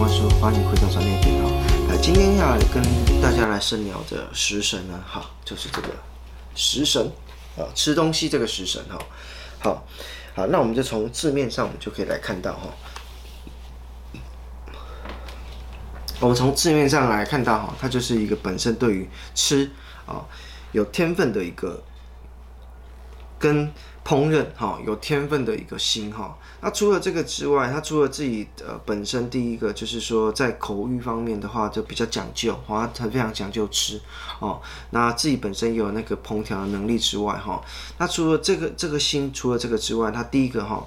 万事，欢迎回到专业电脑。今天要跟大家来深聊的食神呢，好，就是这个食神啊，吃东西这个食神哈。好，好，那我们就从字面上，我们就可以来看到哈。我们从字面上来看到哈，它就是一个本身对于吃啊有天分的一个跟。烹饪哈有天分的一个心哈，那除了这个之外，他除了自己呃本身第一个就是说在口欲方面的话就比较讲究哈，他非常讲究吃哦，那自己本身有那个烹调的能力之外哈，那除了这个这个心，除了这个之外，他第一个哈，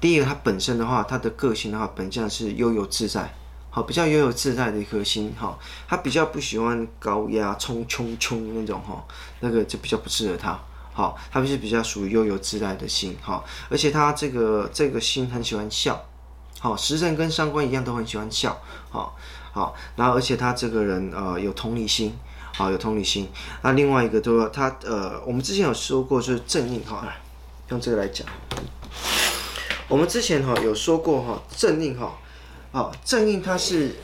第一个他本身的话，他的个性的话，本相是悠游自在，好比较悠游自在的一颗心哈，他比较不喜欢高压冲冲冲那种哈，那个就比较不适合他。好，他不是比较属于悠游自在的心，好，而且他这个这个心很喜欢笑，好，食神跟上官一样都很喜欢笑，好，好，然后而且他这个人呃有同理心，好，有同理心，那另外一个就说他呃，我们之前有说过就是正印哈，用这个来讲，我们之前哈有说过哈正印哈，好，正印它是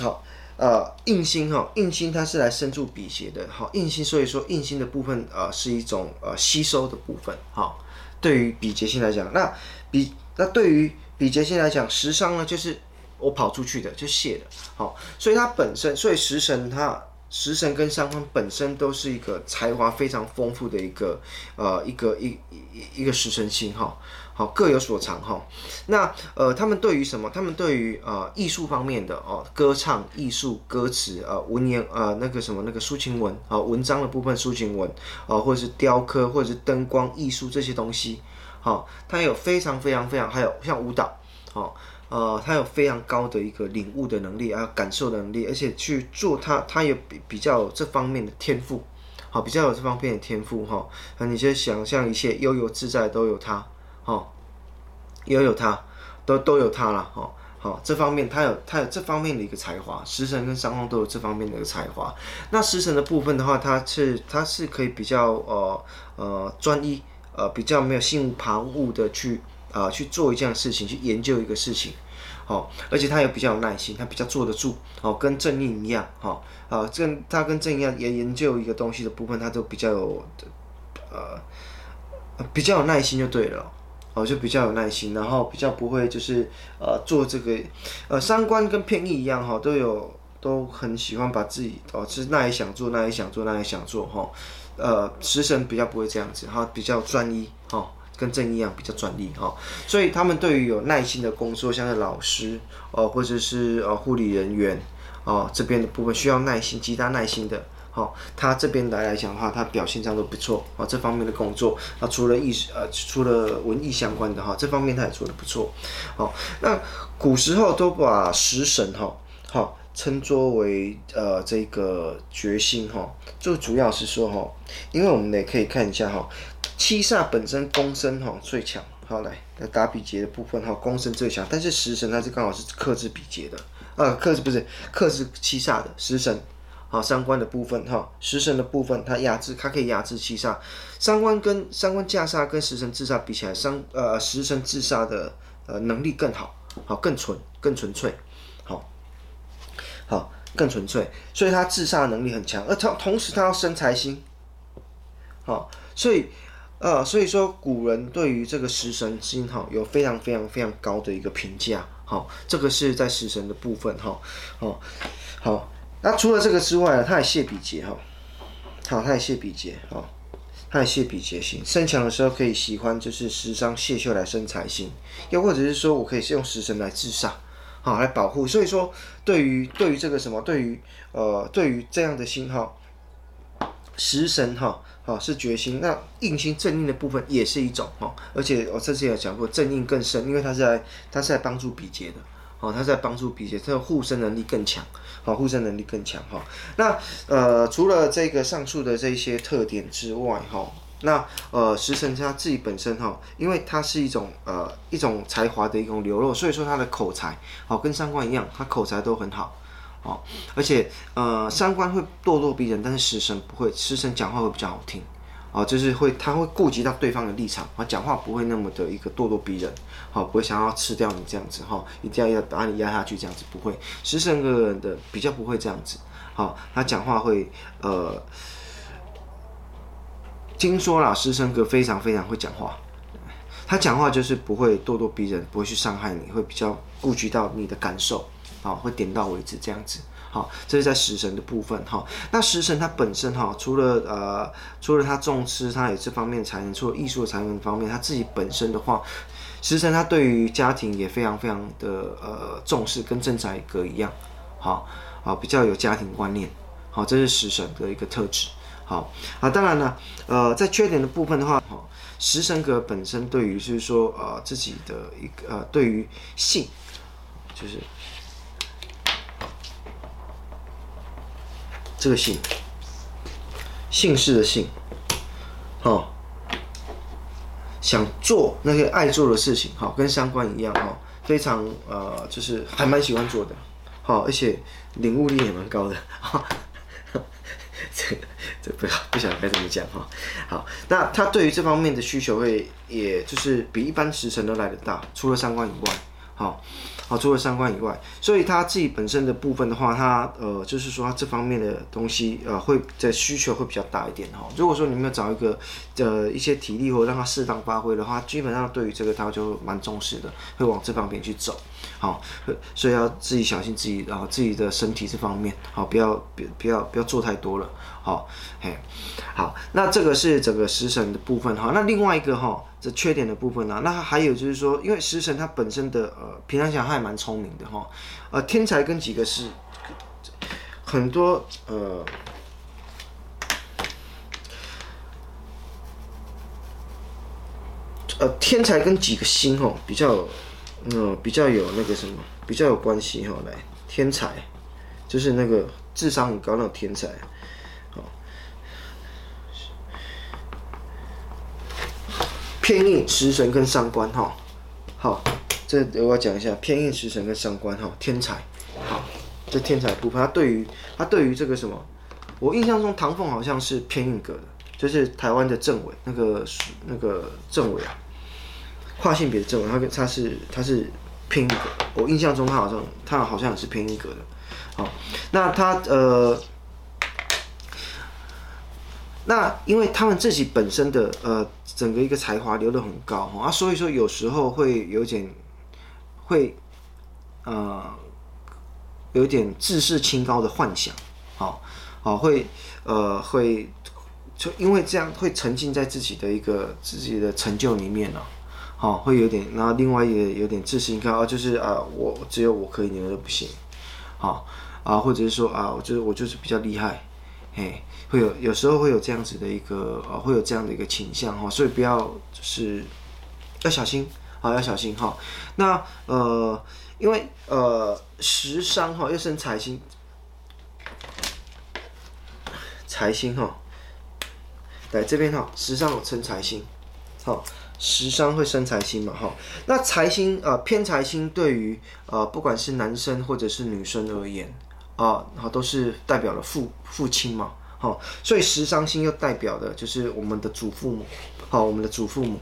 好。呃，印星哈，印星它是来生住比劫的，好，印星，所以说印星的部分呃是一种呃吸收的部分，好，对于比劫星来讲，那比那对于比劫星来讲，食伤呢就是我跑出去的就泄的，好，所以它本身，所以食神它食神跟伤官本身都是一个才华非常丰富的一个呃一个一一一个食神星哈。好，各有所长哈。那呃，他们对于什么？他们对于呃艺术方面的哦，歌唱艺术、歌词呃文言呃那个什么那个抒情文啊、文章的部分抒情文啊、呃，或者是雕刻，或者是灯光艺术这些东西，好、呃，他有非常非常非常，还有像舞蹈，好、呃，他有非常高的一个领悟的能力，还有感受的能力，而且去做他，他有比比较有这方面的天赋，好、比较有这方面的天赋哈。那、你就想象一切悠游自在都有他。哦，也有他，都都有他了，哦，好，这方面他有他有这方面的一个才华，食神跟伤官都有这方面的一个才华。那食神的部分的话，他是他是可以比较呃呃专一，呃比较没有心无旁骛的去啊、去做一件事情，去研究一个事情，好、哦，而且他也比较有耐心，他比较坐得住，哦，跟正印一样，哈、哦，啊，这他跟正印一样也研究一个东西的部分，他都比较有呃比较有耐心就对了。哦，就比较有耐心，然后比较不会就是呃做这个呃三观跟偏印一样哈，都有都很喜欢把自己哦，是那也想做，那也想做，那也想做哈。呃，食神比较不会这样子，哈，比较专一哈，跟正义一样比较专利哈。所以他们对于有耐心的工作，像是老师哦，或者是呃护理人员哦这边的部分需要耐心，极大耐心的。好，他这边来来讲的话，他表现上都不错啊。这方面的工作啊，除了艺呃，除了文艺相关的哈，这方面他也做得不错。好，那古时候都把食神哈，好称作为呃这个决心哈，就主要是说哈，因为我们也可以看一下哈，七煞本身宫身哈最强。好，来来打比劫的部分哈，宫身最强，但是食神它是刚好是克制比劫的啊，克制不是克制七煞的食神。好，伤官的部分哈，食神的部分，它压制，它可以压制七煞。伤官跟伤官架煞跟食神制煞比起来，伤呃食神制煞的呃能力更好，好更纯更纯粹，好，好更纯粹，所以它制煞能力很强，而同同时它要生财星，好，所以呃所以说古人对于这个食神星哈有非常非常非常高的一个评价，好，这个是在食神的部分哈，好，好。那除了这个之外呢，他也谢比劫哈，好，他也谢比劫哈，他也谢比劫星，身强的时候可以喜欢就是食伤泄秀来生财星，又或者是说我可以是用食神来制煞，好来保护。所以说对于对于这个什么，对于呃对于这样的星号，食神哈，哦是决心，那印星正印的部分也是一种哈，而且我之前有讲过正印更深，因为它是在它是在帮助比劫的。哦，他在帮助比劫，他的护身能力更强，好，护身能力更强哈。那呃，除了这个上述的这一些特点之外，哈，那呃，食神他自己本身哈，因为他是一种呃一种才华的一种流露，所以说他的口才，好，跟三官一样，他口才都很好，哦，而且呃，三观会咄咄逼人，但是食神不会，食神讲话会比较好听，哦，就是会他会顾及到对方的立场啊，讲话不会那么的一个咄咄逼人，好，不会想要吃掉你这样子哈，一定要要把你压下去这样子，不会。食神个人的比较不会这样子，好，他讲话会呃，听说啦，食神哥非常非常会讲话，他讲话就是不会咄咄逼人，不会去伤害你，会比较顾及到你的感受，啊，会点到为止这样子。好，这是在食神的部分哈。那食神它本身哈，除了呃，除了他重视他有这方面才能，除了艺术的才能方面，他自己本身的话，食神他对于家庭也非常非常的呃重视，跟正财格一样，好，好比较有家庭观念，好，这是食神的一个特质。好啊，当然了，呃，在缺点的部分的话，哈，食神格本身对于是说呃自己的一个呃对于性，就是。这个姓，姓氏的姓，哦，想做那些爱做的事情，好，跟三观一样，哈，非常呃，就是还蛮喜欢做的，好，而且领悟力也蛮高的，哈，这这不不晓得该怎么讲，哈，好，那他对于这方面的需求会，也就是比一般时辰都来得大，除了三观以外，好。好，除了三观以外，所以他自己本身的部分的话，他呃，就是说他这方面的东西呃，会在需求会比较大一点哈。如果说你们要找一个呃一些体力或让他适当发挥的话，基本上对于这个他就蛮重视的，会往这方面去走。好，所以要自己小心自己，然后自己的身体这方面，好，不要别不要不要做太多了。好，嘿，好，那这个是整个食神的部分哈。那另外一个哈。这缺点的部分呢、啊？那还有就是说，因为食神他本身的呃，平常讲他还蛮聪明的哈，呃，天才跟几个是很多呃呃天才跟几个星哦比较嗯、呃、比较有那个什么比较有关系哈，来天才就是那个智商很高那种天才。偏印食神跟伤官哈，好，这我要讲一下偏印食神跟伤官哈，天才，好，这天才部分，他对于他对于这个什么，我印象中唐凤好像是偏印格的，就是台湾的政委那个那个政委啊，跨性别的政委，他跟他是他是偏印格，我印象中他好像他好像也是偏印格的，好，那他呃。那因为他们自己本身的呃整个一个才华流得很高啊，所以说有时候会有点会呃有点自视清高的幻想，好，好会呃会就因为这样会沉浸在自己的一个自己的成就里面了，好会有点，然后另外也有点自视清高，就是啊我只有我可以，你们都不行，好啊或者是说啊我就是我就是比较厉害，哎。会有有时候会有这样子的一个呃，会有这样的一个倾向哈，所以不要就是要小心啊，要小心哈。那呃，因为呃食伤哈又生财星，财星哈，来这边哈，食伤生财星，好，食伤会生财星嘛哈。那财星呃偏财星对于呃不管是男生或者是女生而言啊，好都是代表了父父亲嘛。好，所以食伤星又代表的就是我们的祖父母，好，我们的祖父母，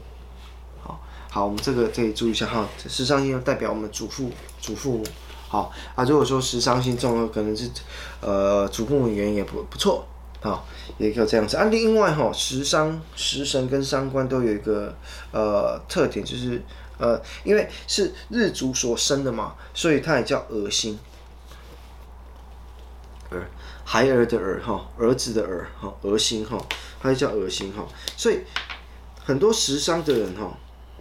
好，好，我们这个可以注意一下哈，食伤星又代表我们祖父祖父母，好啊，如果说食伤星重了，可能是呃祖父母缘也不不错，好，也可以这样子啊。另外哈，食伤食神跟伤官都有一个呃特点，就是呃因为是日主所生的嘛，所以它也叫恶心，儿。孩儿的儿哈，儿子的儿哈，儿心哈，他就叫儿心哈。所以很多食伤的人哈，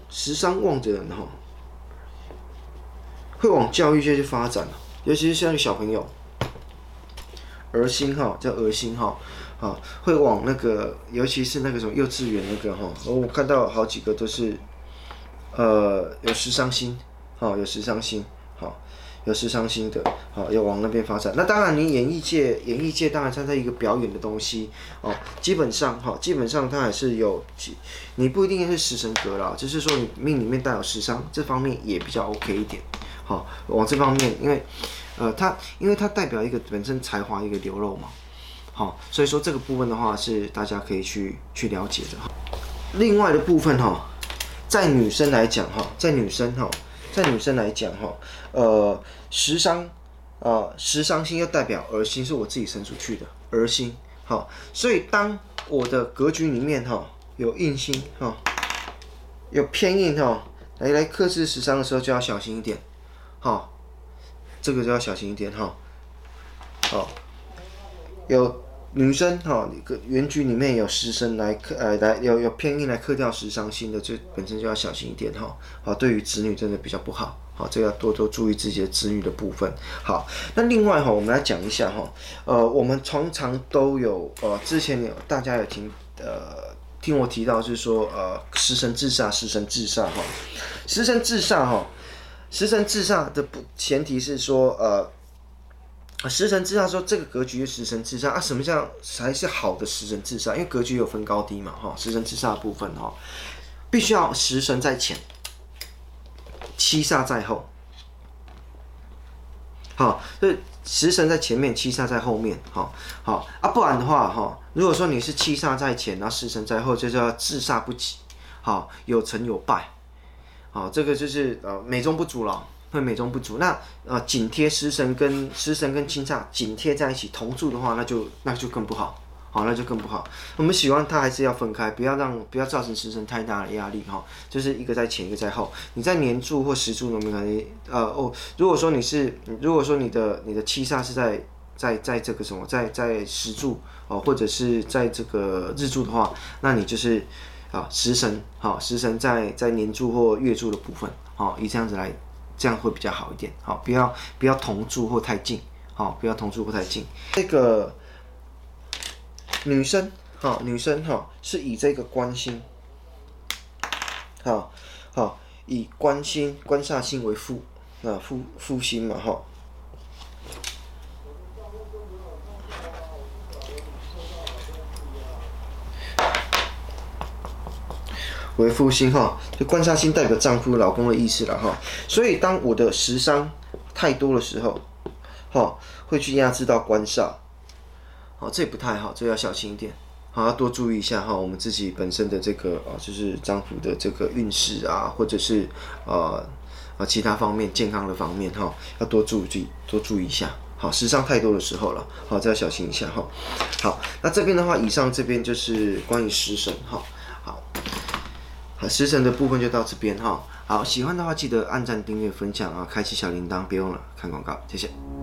食伤旺的人哈，会往教育界去发展，尤其是像小朋友，儿心哈叫儿心哈，啊会往那个，尤其是那个什么幼稚园那个哈，我看到好几个都是，呃有食伤心，哈有食伤心，有食伤星的，好，要往那边发展。那当然，你演艺界，演艺界当然站在一个表演的东西，哦，基本上，哈，基本上它还是有，你不一定是食神格啦，只是说你命里面带有食伤，这方面也比较 OK 一点，好，往这方面，因为，呃，它因为它代表一个本身才华一个流露嘛，好，所以说这个部分的话是大家可以去去了解的。另外的部分哈，在女生来讲哈，在女生哈，在女生来讲哈，呃，食伤，呃，食伤星又代表儿星，是我自己生出去的儿星，好，所以当我的格局里面哈有印星哈，有偏印哈，来来克制食伤的时候就要小心一点，好，这个就要小心一点哈，好，有。女生哈，一个原局里面有食神来克，呃，来有有偏印来克掉食伤星的，就本身就要小心一点哈。好，对于子女真的比较不好，好，这个要多多注意自己的子女的部分。好，那另外哈，我们来讲一下哈，呃，我们常常都有，呃，之前有大家有听，呃，听我提到就是说，呃，食神自杀，食神自杀哈，食神自杀哈，食神自杀的不前提是说，呃。食神自杀说这个格局食神自杀啊，什么叫才是好的食神自杀？因为格局有分高低嘛，哈，食神自杀部分哈，必须要食神在前，七煞在后。好，这食神在前面，七煞在后面，好，好啊，不然的话哈，如果说你是七煞在前，然后食神在后，就叫自煞不齐，好，有成有败，好，这个就是呃美中不足了。会美中不足，那呃紧贴食神跟食神跟七煞紧贴在一起同住的话，那就那就更不好，好，那就更不好。我们喜欢它还是要分开，不要让不要造成食神太大的压力哈，就是一个在前一个在后。你在年柱或时柱有没有可能呃哦，如果说你是如果说你的你的七煞是在在在这个什么在在时柱哦，或者是在这个日柱的话，那你就是啊食神好食神在在年柱或月柱的部分好，以这样子来。这样会比较好一点，好，不要不要同住或太近，好，不要同住或太近。这个女生，哈，女生哈是以这个关心，好好以关心官煞星为父，啊父父星嘛，哈。为父星哈，就官煞星代表丈夫、老公的意思了哈。所以当我的食伤太多的时候，哈，会去压制到官煞，好，这也不太好，这要小心一点，好，要多注意一下哈。我们自己本身的这个啊，就是丈夫的这个运势啊，或者是呃啊其他方面健康的方面哈，要多注意，多注意一下。好，时伤太多的时候了，好，这要小心一下哈。好，那这边的话，以上这边就是关于食神哈。好。好，食神的部分就到这边哈。好，喜欢的话记得按赞、订阅、分享啊，开启小铃铛，别忘了看广告，谢谢。